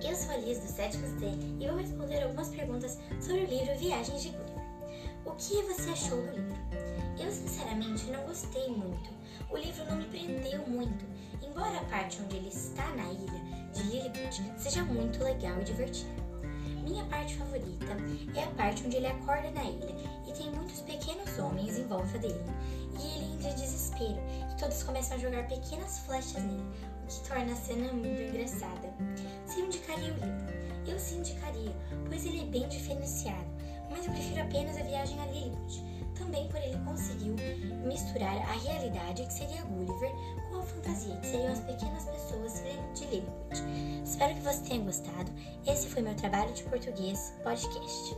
Liz do sétimo C e vou responder algumas perguntas sobre o livro Viagens de Gulliver. O que você achou do livro? Eu sinceramente não gostei muito. O livro não me prendeu muito, embora a parte onde ele está na ilha de Lilliput seja muito legal e divertida. Minha parte favorita é a parte onde ele acorda na ilha e tem muitos pequenos homens em volta dele. E ele entra em desespero todos começam a jogar pequenas flechas nele, o que torna a cena muito engraçada. Se indicaria o livro? Eu sim indicaria, pois ele é bem diferenciado, mas eu prefiro apenas a viagem a Lilliput, também por ele conseguiu misturar a realidade, que seria Gulliver, com a fantasia, que seriam as pequenas pessoas de Lilliput. Espero que você tenha gostado. Esse foi meu trabalho de português podcast.